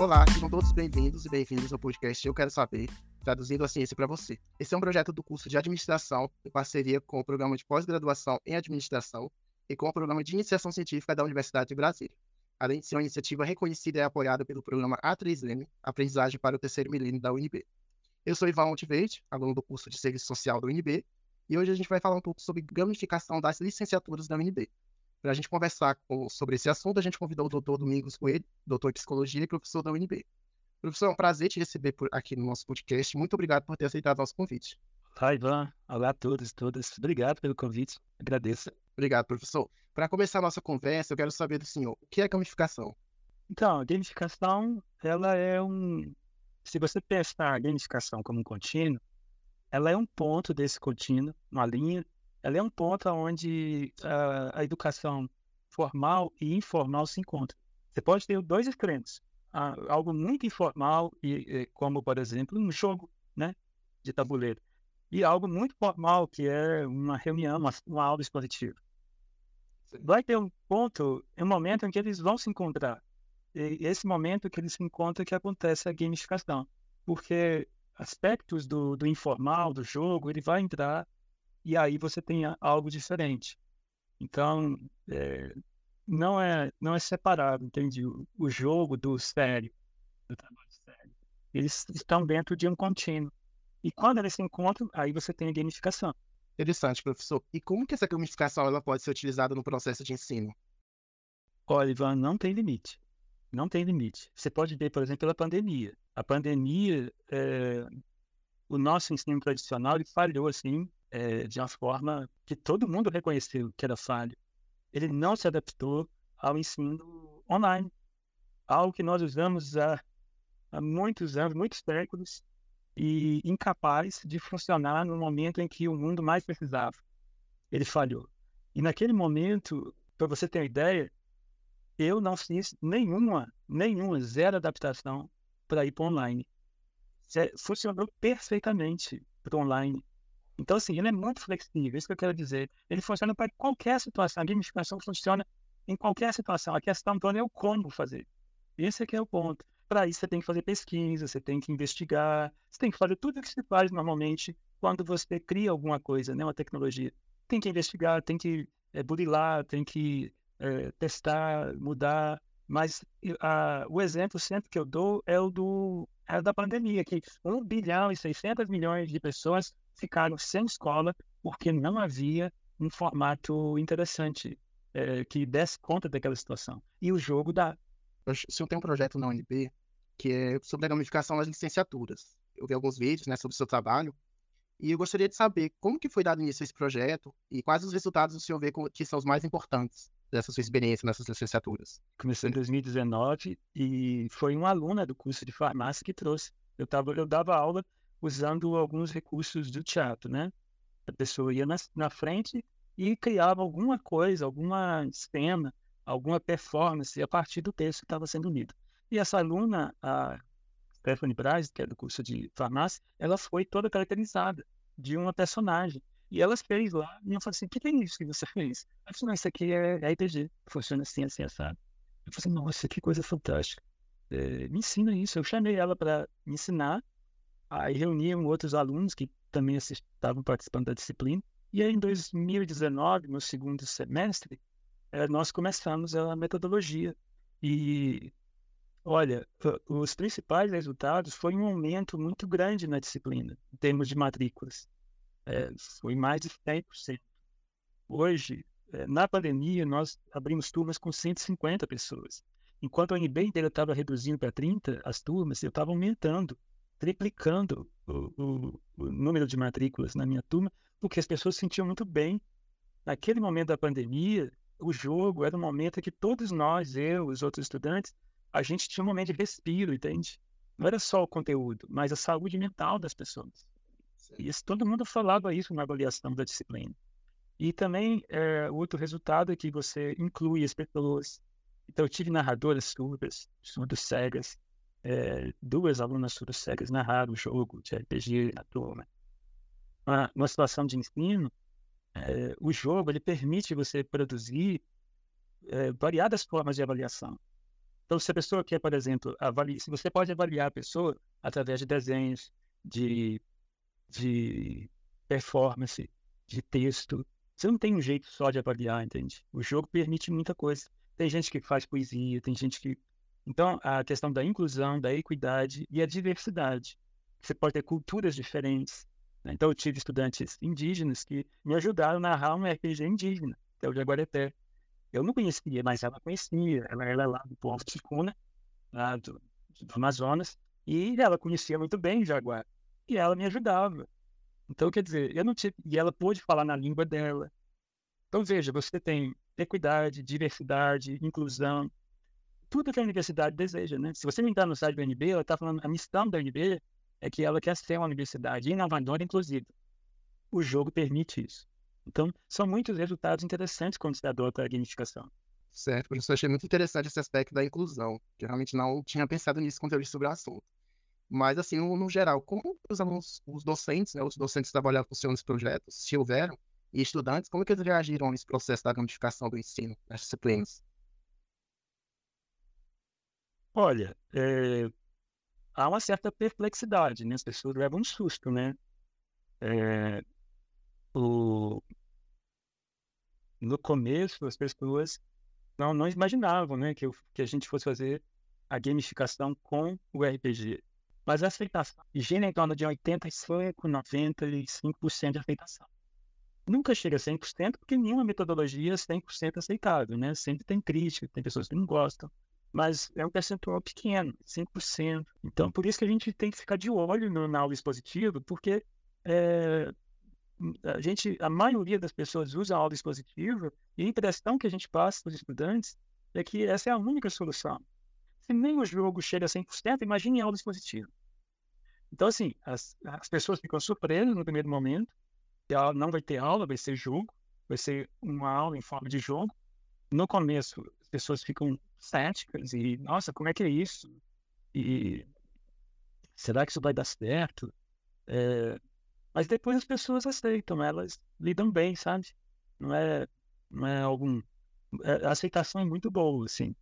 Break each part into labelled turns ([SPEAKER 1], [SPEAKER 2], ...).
[SPEAKER 1] Olá, sejam todos bem-vindos e bem-vindos ao podcast Eu Quero Saber, traduzindo a ciência para você. Esse é um projeto do curso de administração em parceria com o programa de pós-graduação em administração e com o programa de iniciação científica da Universidade de Brasília. Além de ser uma iniciativa reconhecida e apoiada pelo programa A3M, Aprendizagem para o Terceiro Milênio da UNB. Eu sou Ivan Monteveite, aluno do curso de Serviço Social da UNB, e hoje a gente vai falar um pouco sobre gamificação das licenciaturas da UNB. Para a gente conversar com, sobre esse assunto, a gente convidou o doutor Domingos Coelho, doutor em psicologia e professor da UNB. Professor, é um prazer te receber por aqui no nosso podcast. Muito obrigado por ter aceitado nosso convite.
[SPEAKER 2] Olá, Ivan. Olá a todos e todas. Obrigado pelo convite. Agradeço.
[SPEAKER 1] Obrigado, professor. Para começar a nossa conversa, eu quero saber do senhor, o que é gamificação?
[SPEAKER 2] Então, a gamificação, ela é um... Se você pensar a gamificação como um contínuo, ela é um ponto desse contínuo, uma linha, ela é um ponto onde a, a educação formal e informal se encontram. Você pode ter dois extremos, algo muito informal, e, como, por exemplo, um jogo né, de tabuleiro, e algo muito formal, que é uma reunião, uma, uma aula expositiva. Vai ter um ponto, um momento em que eles vão se encontrar. E esse momento que eles se encontram que acontece a gamificação. Porque aspectos do, do informal, do jogo, ele vai entrar e aí você tem algo diferente. Então, é, não é não é separado, entende? O, o jogo do sério, do trabalho sério. Eles estão dentro de um contínuo. E quando eles se encontram, aí você tem a gamificação.
[SPEAKER 1] Interessante, professor. E como que essa gamificação ela pode ser utilizada no processo de ensino?
[SPEAKER 2] Olha, Ivan, não tem limite. Não tem limite. Você pode ver, por exemplo, pela pandemia. A pandemia, é, o nosso ensino tradicional, ele falhou, assim, é, de uma forma que todo mundo reconheceu que era falho. Ele não se adaptou ao ensino online, algo que nós usamos há, há muitos anos, muitos séculos, e incapaz de funcionar no momento em que o mundo mais precisava. Ele falhou. E naquele momento, para você ter uma ideia, eu não fiz nenhuma, nenhuma, zero adaptação para ir para online. Funcionou perfeitamente para online. Então, assim, ele é muito flexível, isso que eu quero dizer. Ele funciona para qualquer situação. A gamificação funciona em qualquer situação. A questão toda é o como fazer. Esse aqui é o ponto. Para isso, você tem que fazer pesquisa, você tem que investigar, você tem que fazer tudo o que se faz normalmente quando você cria alguma coisa, né, uma tecnologia. Tem que investigar, tem que é, burilar, tem que é, testar, mudar. Mas a, o exemplo sempre que eu dou é o do, é da pandemia, que 1 bilhão e 600 milhões de pessoas ficaram sem escola porque não havia um formato interessante é, que desse conta daquela situação. E o jogo dá.
[SPEAKER 1] Se eu tenho um projeto na UNB que é sobre a gamificação das licenciaturas. Eu vi alguns vídeos né, sobre o seu trabalho e eu gostaria de saber como que foi dado início a esse projeto e quais os resultados o senhor vê que são os mais importantes dessa sua experiência nessas licenciaturas.
[SPEAKER 2] Comecei em 2019 e foi uma aluna do curso de farmácia que trouxe. Eu, tava, eu dava aula usando alguns recursos do teatro, né? A pessoa ia na, na frente e criava alguma coisa, alguma cena, alguma performance a partir do texto que estava sendo lido. E essa aluna, a Stephanie Braz, que é do curso de farmácia, ela foi toda caracterizada de uma personagem. E ela fez lá, e eu falei assim, o que é isso que você fez? Ela falou, não, isso aqui é RPG, funciona assim, assim, assado. Eu falei assim, nossa, que coisa fantástica. É, me ensina isso. Eu chamei ela para me ensinar, Aí reuniam outros alunos que também estavam participando da disciplina. E aí, em 2019, no segundo semestre, eh, nós começamos a metodologia. E, olha, os principais resultados foi um aumento muito grande na disciplina, em termos de matrículas. É, foi mais de 100%. Hoje, é, na pandemia, nós abrimos turmas com 150 pessoas. Enquanto a UNB inteira estava reduzindo para 30 as turmas, eu estava aumentando triplicando o, o, o, número de matrículas na minha turma, porque as pessoas se sentiam muito bem. Naquele momento da pandemia, o jogo era um momento em que todos nós, eu, os outros estudantes, a gente tinha um momento de respiro, entende? Não era só o conteúdo, mas a saúde mental das pessoas. E isso, todo mundo falava isso na avaliação da disciplina. E também, é, outro resultado é que você inclui as pessoas. Então, eu tive narradoras surdas, surdas cegas, é, duas alunas surdas cegas narraram o jogo de RPG na turma. Uma, uma situação de ensino, é, o jogo ele permite você produzir é, variadas formas de avaliação. Então, se a pessoa quer, por exemplo, avaliar, se você pode avaliar a pessoa através de desenhos, de, de performance, de texto, você não tem um jeito só de avaliar, entende? O jogo permite muita coisa. Tem gente que faz poesia, tem gente que. Então, a questão da inclusão, da equidade e a diversidade. Você pode ter culturas diferentes. Né? Então, eu tive estudantes indígenas que me ajudaram a narrar um RPG indígena, que é o Jaguareté. Eu não conhecia, mas ela conhecia. Ela era lá do povo Ticuna, lá do, do Amazonas, e ela conhecia muito bem o Jaguar. E ela me ajudava. Então, quer dizer, eu não tive. E ela pôde falar na língua dela. Então, veja, você tem equidade, diversidade, inclusão, tudo que a universidade deseja, né? Se você entrar no site do UNB, ela está falando, a missão da UNB é que ela quer ser uma universidade inovadora, inclusive. O jogo permite isso. Então, são muitos resultados interessantes quando se adota a gamificação.
[SPEAKER 1] Certo, professor, achei muito interessante esse aspecto da inclusão, que realmente não tinha pensado nisso quando eu li sobre o assunto. Mas, assim, no, geral, como os alunos, os docentes, né, os docentes trabalharam com seus projetos, se houveram, e estudantes, como que eles reagiram nesse processo da gamificação do ensino, nas disciplinas?
[SPEAKER 2] Olha, é, há uma certa perplexidade, né? As pessoas levam um susto, né? É, o... No começo, as pessoas não, não imaginavam né, que, eu, que a gente fosse fazer a gamificação com o RPG. Mas a aceitação gira em torno de 85, 95% de aceitação. Nunca chega a 100%, porque nenhuma metodologia é 100% aceitável, né? Sempre tem crítica, tem pessoas que não gostam, mas é um percentual pequeno, 5%. Então, por isso que a gente tem que ficar de olho no, aula expositiva, porque é, a gente, a maioria das pessoas usa aula expositiva e a impressão que a gente passa para os estudantes é que essa é a única solução. Se nem o jogo chega a 100%, imagine aula expositiva. Então, assim, as, as pessoas ficam surpresas no primeiro momento, não vai ter aula, vai ser jogo, vai ser uma aula em forma de jogo. No começo, as pessoas ficam céticas e, nossa, como é que é isso? E será que isso vai dar certo? É, mas depois as pessoas aceitam, elas lidam bem, sabe? Não é, não é algum. É, a aceitação é muito boa, assim.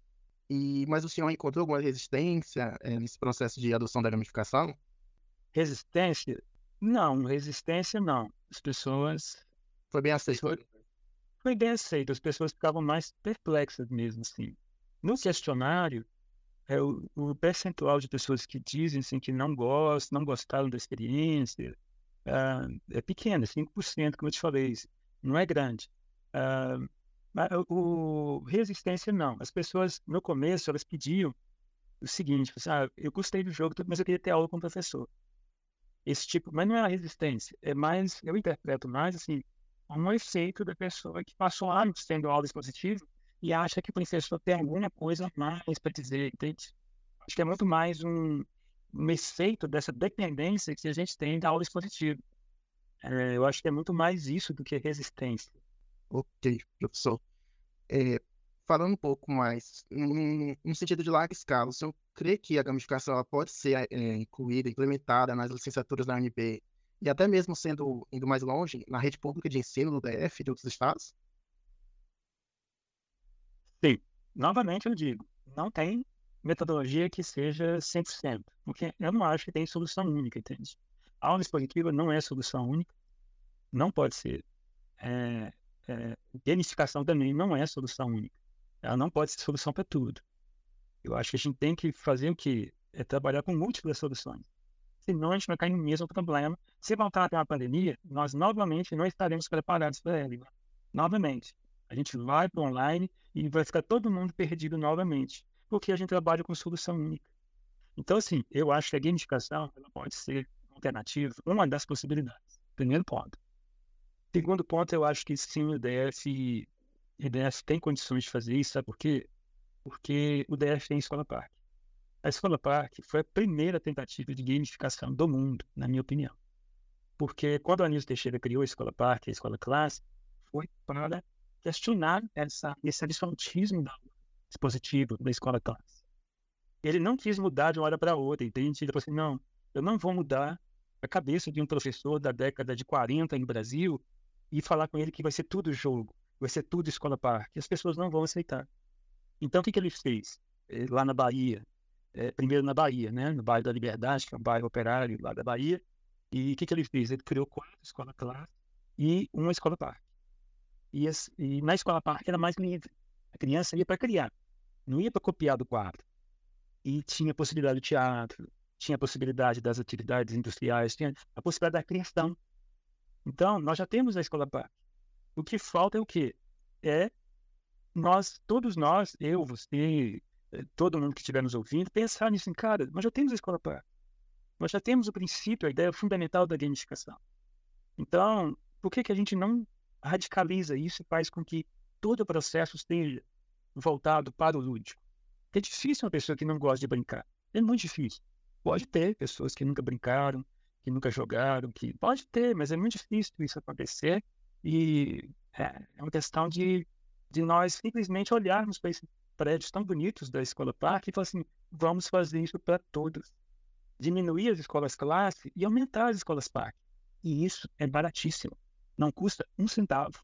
[SPEAKER 1] E, mas o senhor encontrou alguma resistência é, nesse processo de adoção da gamificação?
[SPEAKER 2] Resistência? Não, resistência não. As pessoas.
[SPEAKER 1] Foi bem aceito.
[SPEAKER 2] Foi bem aceito. As pessoas ficavam mais perplexas mesmo, assim. No questionário, é o, o percentual de pessoas que dizem assim, que não gostam, não gostaram da experiência, uh, é pequeno, 5%, como eu te falei, não é grande. Uh, o, resistência não. As pessoas, no começo, elas pediam o seguinte, assim, ah, eu gostei do jogo, mas eu queria ter aula com o professor. Esse tipo, mas não é a resistência, é mais, eu interpreto mais assim, um efeito da pessoa que passou anos tendo aula expositiva e acha que o professor tem alguma coisa mais para dizer, entende? Acho que é muito mais um, um efeito dessa dependência que a gente tem da aula expositiva. É, eu acho que é muito mais isso do que resistência.
[SPEAKER 1] Ok, professor. É, falando um pouco mais, no sentido de larga escala, o senhor crê que a gamificação pode ser é, incluída, implementada nas licenciaturas da UNB e até mesmo sendo indo mais longe, na rede pública de ensino do DF e de outros estados?
[SPEAKER 2] Sim. Novamente eu digo, não tem metodologia que seja 100%, porque eu não acho que tem solução única, entende? A aula expositiva não é solução única, não pode ser. É, é, gamificação também não é solução única. Ela não pode ser solução para tudo. Eu acho que a gente tem que fazer o quê? É trabalhar com múltiplas soluções. Senão a gente vai cair no mesmo problema. Se voltar a ter uma pandemia, nós novamente não estaremos preparados para ela. Novamente. A gente vai para online e vai ficar todo mundo perdido novamente porque a gente trabalha com solução única. Então, assim, eu acho que a gamificação pode ser alternativa, uma das possibilidades. Primeiro ponto. Segundo ponto, eu acho que sim, o DF, o DF tem condições de fazer isso, sabe por quê? Porque o DF tem Escola Parque. A Escola Parque foi a primeira tentativa de gamificação do mundo, na minha opinião. Porque quando o Anísio Teixeira criou a Escola Parque, a Escola Classe, foi para questionar essa, esse absolutismo da dispositivo da escola classe. Ele não quis mudar de uma hora para outra, entende? Ele falou assim, não, eu não vou mudar a cabeça de um professor da década de 40 no Brasil e falar com ele que vai ser tudo jogo, vai ser tudo escola parque. As pessoas não vão aceitar. Então, o que, que ele fez? eh, lá na Bahia. É, primeiro na Bahia, né? No bairro da Liberdade, que é um bairro operário lá da Bahia. E o que, que ele fez? Ele criou quatro escolas classe e uma escola parque. E, e na escola parque era mais livre. A criança ia para criar, não ia para copiar do quadro. E tinha possibilidade do teatro, tinha a possibilidade das atividades industriais, tinha a possibilidade da criação. Então, nós já temos a escola parque. O que falta é o quê? É nós, todos nós, eu, você, eh, todo mundo que estiver nos ouvindo, pensar nisso, cara, nós já temos a escola parque. Nós já temos o princípio, a ideia fundamental da gamificação. Então, por que, que a gente não radicaliza isso e faz com que todo o processo esteja voltado para o lúdico? É difícil uma pessoa que não gosta de brincar. É muito difícil. Pode ter pessoas que nunca brincaram, que nunca jogaram, que pode ter, mas é muito difícil isso acontecer. E é, é uma questão de, de nós simplesmente olharmos para esses prédios tão bonitos da escola parque e falar assim: vamos fazer isso para todos. Diminuir as escolas classe e aumentar as escolas parque. E isso é baratíssimo. Não custa um centavo.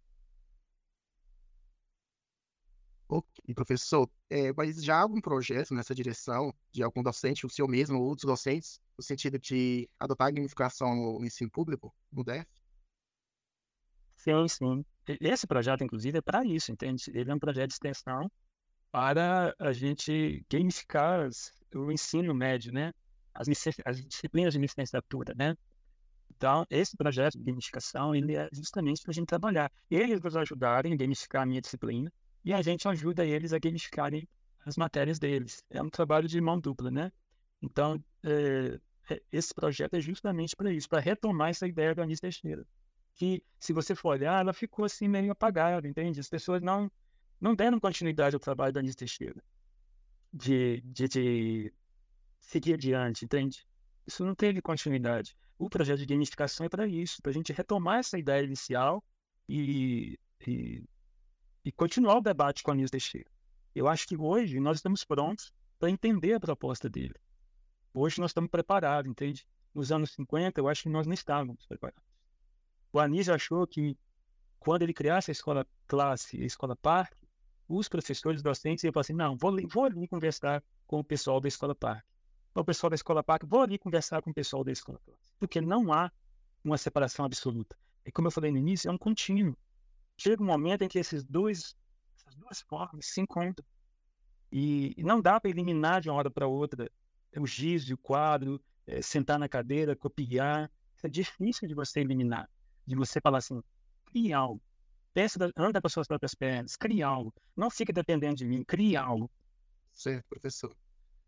[SPEAKER 1] Ok, professor, é, mas já há algum projeto nessa direção de algum docente, o senhor mesmo ou outros docentes, no sentido de adotar a gamificação no ensino público, no DEF?
[SPEAKER 2] Sim, sim. Esse projeto, inclusive, é para isso, entende? Ele é um projeto de extensão para a gente gamificar o ensino médio, né? As, as disciplinas de licenciatura, né? Então, esse projeto de gamificação, ele é justamente para a gente trabalhar. Eles nos ajudarem a gamificar a minha disciplina, e a gente ajuda eles a gamificarem as matérias deles. É um trabalho de mão dupla, né? Então, é, esse projeto é justamente para isso, para retomar essa ideia da Anis Teixeira. Que, se você for olhar, ela ficou assim meio apagada, entende? As pessoas não, não deram continuidade ao trabalho da Anis Teixeira. De, de, de seguir adiante, entende? Isso não teve continuidade. O projeto de gamificação é para isso, para a gente retomar essa ideia inicial e, e e continuar o debate com a Anísio Teixeira. Eu acho que hoje nós estamos prontos para entender a proposta dele. Hoje nós estamos preparados, entende? Nos anos 50, eu acho que nós não estávamos preparados. O Anísio achou que quando ele criasse a escola classe, a escola parque, os professores docentes iam falar assim, não, vou, vou ali conversar com o pessoal da escola parque. O pessoal da escola parque, vou ali conversar com o pessoal da escola classe. Porque não há uma separação absoluta. E como eu falei no início, é um contínuo chega um momento em que esses dois, essas duas formas se encontram. E, e não dá para eliminar de uma hora para outra o giz, o quadro, é, sentar na cadeira, copiar. Isso é difícil de você eliminar. De você falar assim, crie algo. Peça, anda com as suas próprias pernas, crie algo. Não fique dependendo de mim, crie algo.
[SPEAKER 1] Certo, professor.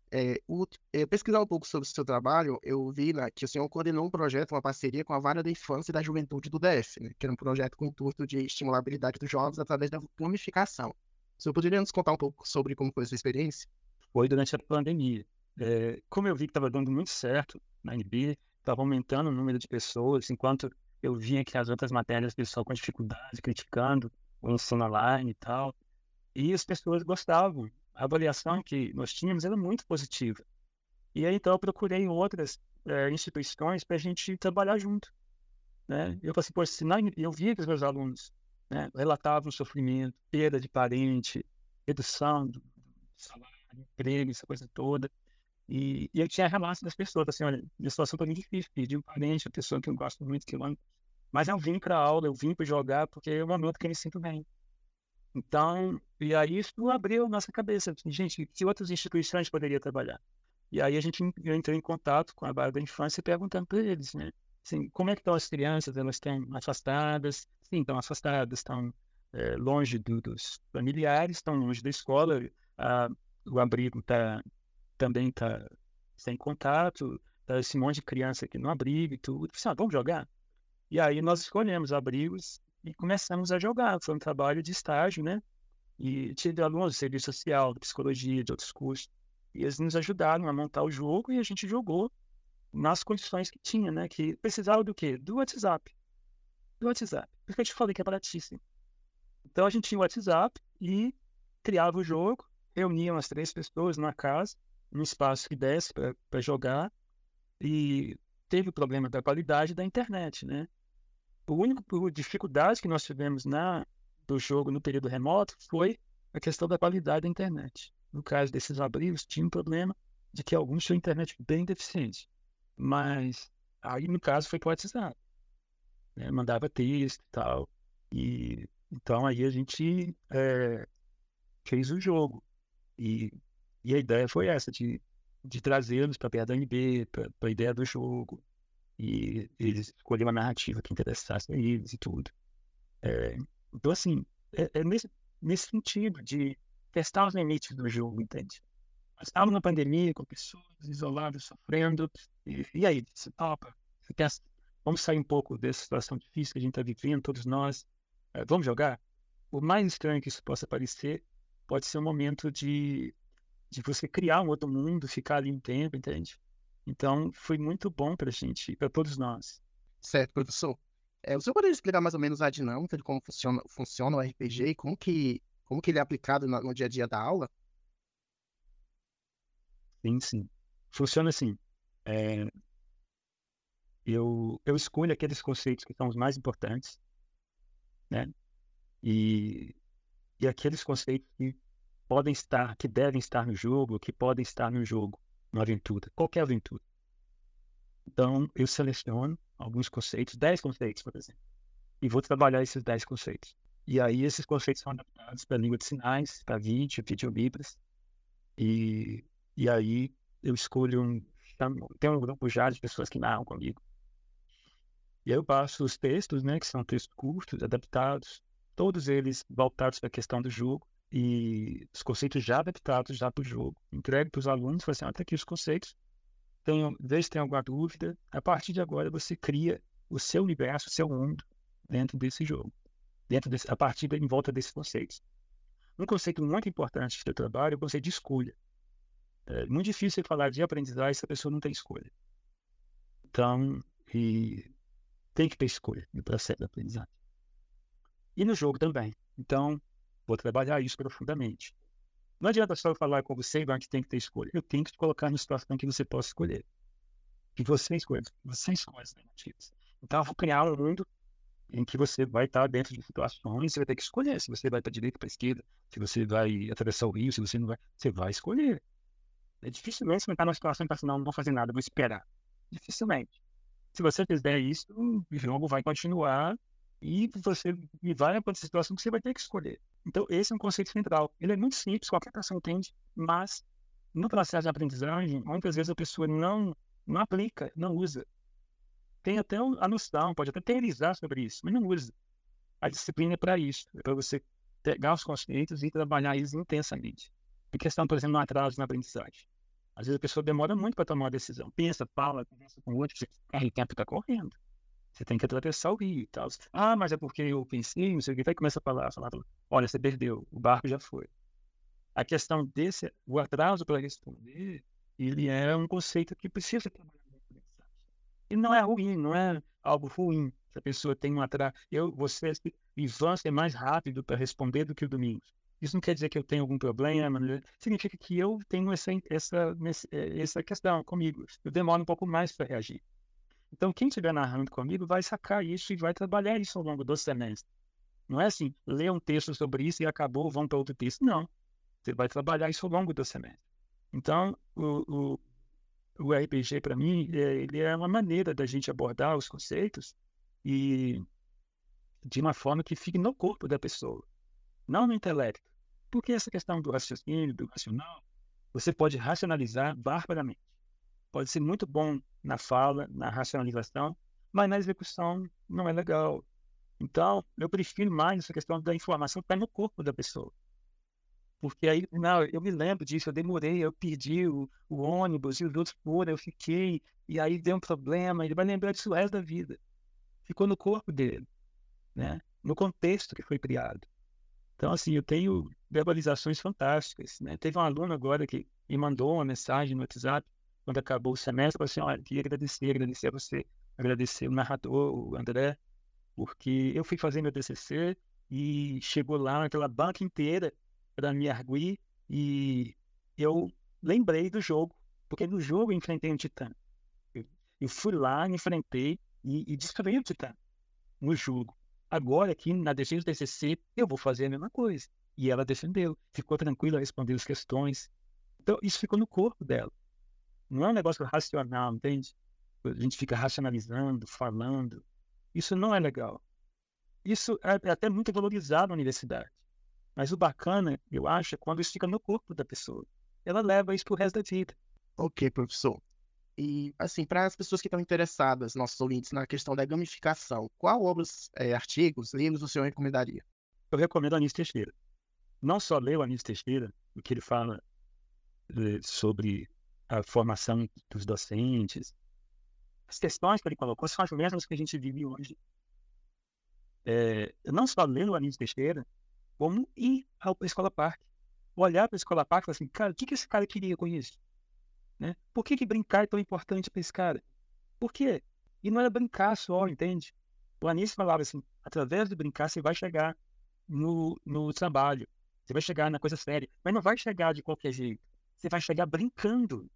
[SPEAKER 1] É, o, é, pesquisar um pouco sobre o seu trabalho, eu vi né, que o senhor coordenou um projeto, uma parceria com a Vara da Infância e da Juventude do DF, né, que era um projeto com o intuito de estimular a habilidade dos jovens através da gamificação. O senhor poderia nos contar um pouco sobre como foi a sua experiência?
[SPEAKER 2] Foi durante a pandemia. É, como eu vi que estava dando muito certo na NB, estava aumentando o número de pessoas, enquanto eu via que as outras matérias, o pessoal com dificuldade, criticando o ensino online e tal, e as pessoas gostavam a avaliação que nós tínhamos era muito positiva. E aí, então, eu procurei outras é, instituições para a gente trabalhar junto. Né? Eu falei assim, pô, se não, eu via que os meus alunos né, relatavam sofrimento, perda de parente, redução do salário, emprego, essa coisa toda. E, e eu tinha relatos das pessoas, assim, olha, minha situação está muito difícil, perdi um parente, uma pessoa que eu gosto muito, que eu amo. Mas eu vim para aula, eu vim para jogar, porque é o momento que eu me sinto bem. Então, e aí isso abriu nossa cabeça. Gente, que outras instituições poderia trabalhar? E aí a gente entrou em contato com a Vara da Infância perguntando para eles, né? Assim, como é que estão as crianças? Elas estão afastadas? Sim, estão afastadas, estão é, longe do, dos familiares, estão longe da escola. A, o abrigo tá, também está sem contato. Tá esse monte de criança aqui no abrigo e tudo. Assim, ah, vamos jogar? E aí nós escolhemos abrigos e começamos a jogar. Foi um trabalho de estágio, né? E tive alunos de serviço social, de psicologia, de outros cursos. E eles nos ajudaram a montar o jogo e a gente jogou nas condições que tinha, né? Que precisava do quê? Do WhatsApp. Do WhatsApp. Porque eu te falei que é baratíssimo. Então a gente tinha o WhatsApp e criava o jogo, reunia umas três pessoas na casa, num espaço que desse para jogar, e teve o problema da qualidade da internet, né? O único dificuldade que nós tivemos na do jogo no período remoto foi a questão da qualidade da internet. no caso desses abrigos, tinha um problema de que alguns tinham internet bem deficiente. Mas aí, no caso, foi poetizado. Né? Mandava texto e tal. E então aí a gente é, fez o jogo. E, e a ideia foi essa, de, de trazê-los para da NB, para a ideia do jogo. E eles escolheram uma narrativa que interessasse a eles e tudo. É, então, assim, é, é nesse, nesse sentido de testar os limites do jogo, entende? Nós estávamos na pandemia com pessoas isoladas, sofrendo. E, e aí, você topa? Você quer, vamos sair um pouco dessa situação difícil que a gente está vivendo, todos nós. É, vamos jogar? Por mais estranho que isso possa parecer, pode ser um momento de, de você criar um outro mundo, ficar ali um tempo, entende? Então, foi muito bom para a gente, para todos nós.
[SPEAKER 1] Certo, professor. É, o senhor poderia explicar mais ou menos a dinâmica de como funciona, funciona o RPG e como que, como que ele é aplicado no, no dia a dia da aula?
[SPEAKER 2] Sim, sim. Funciona assim. É, eu, eu escolho aqueles conceitos que são os mais importantes, né? E, e aqueles conceitos que podem estar, que devem estar no jogo, que podem estar no jogo, na aventura, qualquer aventura. Então, eu seleciono alguns conceitos, 10 conceitos, por exemplo, e vou trabalhar esses 10 conceitos. E aí, esses conceitos são adaptados para língua de sinais, para vídeo, videolibras, e, e aí eu escolho um. Tem um grupo já de pessoas que narram comigo. E aí eu passo os textos, né, que são textos curtos, adaptados, todos eles voltados para a questão do jogo, e os conceitos já adaptados já para o jogo. Entrego para os alunos, falo assim, ah, tá aqui os conceitos, tem, vê se tem alguma dúvida. A partir de agora, você cria o seu universo, o seu mundo dentro desse jogo, dentro desse, a partir de, em volta desses conceitos. Um conceito muito importante do trabalho é o conceito de escolha. É muito difícil falar de aprendizagem se a pessoa não tem escolha. Então, e tem que ter escolha no processo de aprendizagem. E no jogo também. Então, vou trabalhar isso profundamente. Não adianta só eu falar com você que tem que ter escolha. Eu tenho que te colocar na situação que você possa escolher. Que você escolha. Você escolhe as negativas. Então, eu vou criar um mundo em que você vai estar dentro de situações, você vai ter que escolher se você vai para a direita, para a esquerda, se você vai atravessar o rio, se você não vai. Você vai escolher. É dificilmente você vai estar numa situação e pensar, não, não vou fazer nada, vou esperar. Dificilmente. Se você fizer isso, o jogo vai continuar e você vai para situação que você vai ter que escolher. Então, esse é um conceito central. Ele é muito simples, qualquer pessoa entende, mas no processo de aprendizagem, muitas vezes a pessoa não, não aplica, não usa. Tem até a noção, pode até teorizar sobre isso, mas não usa. A disciplina é para isso, é para você pegar os conceitos e trabalhar eles intensamente. A questão, por exemplo, no atraso na aprendizagem. Às vezes a pessoa demora muito para tomar uma decisão. Pensa, fala, conversa com o outro, você, o tempo está correndo. Você tem que atravessar o rio e tal. Ah, mas é porque eu pensei, não sei o que. Vai começa a falar, falar, falar. Olha, você perdeu, o barco já foi. A questão desse, o atraso para responder, ele é um conceito que precisa trabalhar E não é ruim, não é algo ruim. Se a pessoa tem um atraso. Eu, você, Ivan, é mais rápido para responder do que o Domingos. Isso não quer dizer que eu tenho algum problema, significa que eu tenho essa, essa, essa questão comigo. Eu demoro um pouco mais para reagir. Então, quem estiver narrando comigo vai sacar isso e vai trabalhar isso ao longo do semestre. Não é assim, ler um texto sobre isso e acabou, vão para outro texto. Não. Você vai trabalhar isso ao longo do semestre. Então, o, o, o RPG, para mim, é, ele é uma maneira da gente abordar os conceitos e de uma forma que fique no corpo da pessoa, não no intelecto. Porque essa questão do raciocínio, do racional, você pode racionalizar barbaramente pode ser muito bom na fala, na racionalização, mas na execução não é legal. Então, eu prefiro mais essa questão da informação estar no corpo da pessoa. Porque aí, não, eu me lembro disso, eu demorei, eu perdi o, o ônibus e os outros foram, eu fiquei, e aí deu um problema, ele vai lembrar disso o resto da vida. Ficou no corpo dele, né? no contexto que foi criado. Então, assim, eu tenho verbalizações fantásticas. Né? Teve um aluno agora que me mandou uma mensagem no WhatsApp, quando acabou o semestre, eu falei assim, olha, queria agradecer, agradecer a você, agradecer o narrador, o André, porque eu fui fazer meu TCC e chegou lá aquela banca inteira para me arguir e eu lembrei do jogo, porque no jogo eu enfrentei um titã. Eu, eu fui lá, enfrentei e, e destruí o titã no jogo. Agora, aqui na defesa do TCC, eu vou fazer a mesma coisa. E ela defendeu, ficou tranquila, respondeu as questões. Então, isso ficou no corpo dela. Não é um negócio racional, entende? A gente fica racionalizando, falando. Isso não é legal. Isso é, é até muito valorizado na universidade. Mas o bacana, eu acho, é quando isso fica no corpo da pessoa. Ela leva isso pro resto da vida.
[SPEAKER 1] Ok, professor. E, assim, para as pessoas que estão interessadas, nossos ouvintes, na questão da gamificação, qual obras, é, artigos, livros o senhor recomendaria?
[SPEAKER 2] Eu recomendo Anísio Teixeira. Não só ler o Anísio Teixeira, o que ele fala eh, sobre a formação dos docentes, as questões que ele colocou são as mesmas que a gente vive hoje. É, não só ler o Anísio Teixeira, como ir à Escola Parque. Olhar para a Escola Parque e falar assim, cara, o que, que esse cara queria com isso? Né? Por que, que brincar é tão importante para esse cara? Por quê? E não é brincar só, entende? O Anísio falava assim: através do brincar você vai chegar no, no trabalho, você vai chegar na coisa séria, mas não vai chegar de qualquer jeito. Você vai chegar brincando.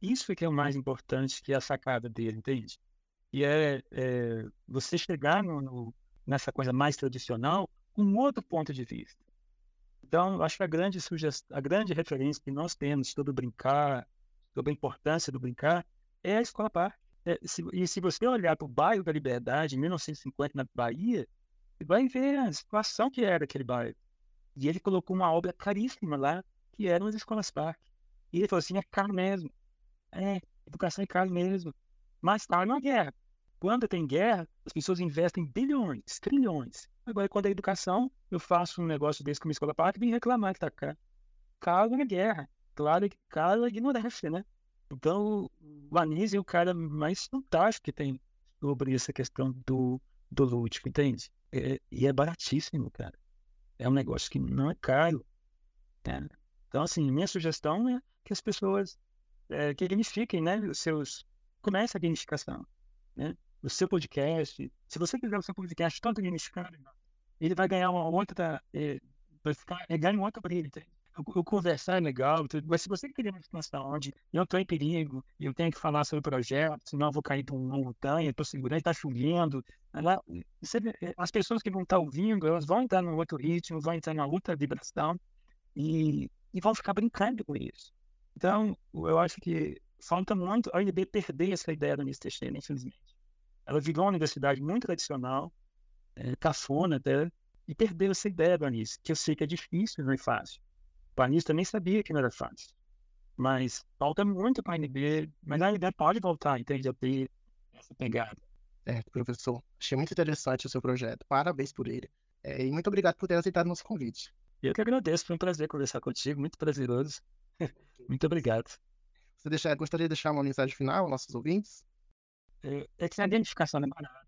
[SPEAKER 2] Isso é que é o mais importante, que é a sacada dele, entende? E é, é você chegar no, no, nessa coisa mais tradicional com um outro ponto de vista. Então, acho que a grande a grande referência que nós temos sobre brincar, sobre a importância do brincar, é a escola parque. É, se, e se você olhar para o bairro da Liberdade, em 1950, na Bahia, você vai ver a situação que era aquele bairro. E ele colocou uma obra caríssima lá, que eram as escolas parque. E ele falou assim, é caro mesmo. É, educação é caro mesmo. Mas caro não é guerra. Quando tem guerra, as pessoas investem bilhões, trilhões. Agora, quando é educação, eu faço um negócio desse com uma escola parque e vem reclamar que tá caro. Caro é guerra claro que cara é ignorância, né? Então, o Anísio é o cara mais fantástico que tem sobre essa questão do, do lúdico, entende? É, e é baratíssimo, cara. É um negócio que não é caro. Né? Então, assim, minha sugestão é que as pessoas é, que gamifiquem, né? Os seus... Comece a gamificação, né? O seu podcast. Se você quiser o seu podcast todo gamificado, ele vai ganhar uma outra... É, vai ficar... É, ganha um outro brilho, entende? o, conversar é legal, mas se você querer uma situação onde eu estou em perigo, eu tenho que falar sobre o projeto, senão eu vou cair para uma montanha, estou segurando, está chovendo, ela, você, eh, as pessoas que vão estar tá ouvindo, elas vão entrar num outro ritmo, vão entrar numa outra vibração e, e vão ficar brincando com isso. Então, eu acho que falta muito a UNB perder essa ideia da Unis Teixeira, infelizmente. Ela virou uma universidade muito tradicional, é, cafona até, e perdeu essa ideia da Unis, que eu sei que é difícil, não é fácil planista nem sabia que não era fácil. Mas falta muito para a NB, mas a NB pode voltar, entende? A ter essa pegada.
[SPEAKER 1] É, professor, achei muito interessante o seu projeto. Parabéns por ele. É, e muito obrigado por ter aceitado nosso convite.
[SPEAKER 2] Eu que agradeço, foi um prazer conversar contigo, muito prazeroso. muito obrigado.
[SPEAKER 1] Você deixar, gostaria de deixar uma mensagem final aos nossos ouvintes?
[SPEAKER 2] É, é que a identificação é barata,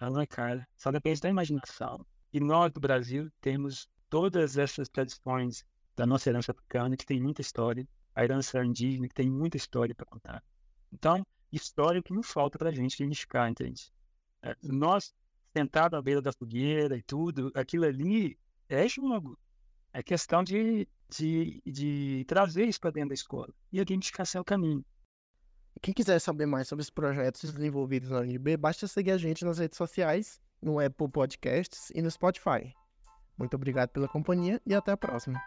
[SPEAKER 2] ela não é cara, só depende da imaginação. E nós do Brasil temos todas essas tradições da nossa herança africana, que tem muita história, a herança indígena, que tem muita história para contar. Então, história é o que não falta para a gente reivindicar, entende? É, nós, sentados à beira da fogueira e tudo, aquilo ali é jogo. É questão de, de, de trazer isso para dentro da escola. E a o caminho.
[SPEAKER 1] Quem quiser saber mais sobre os projetos desenvolvidos na UNB, basta seguir a gente nas redes sociais, no Apple Podcasts e no Spotify. Muito obrigado pela companhia e até a próxima.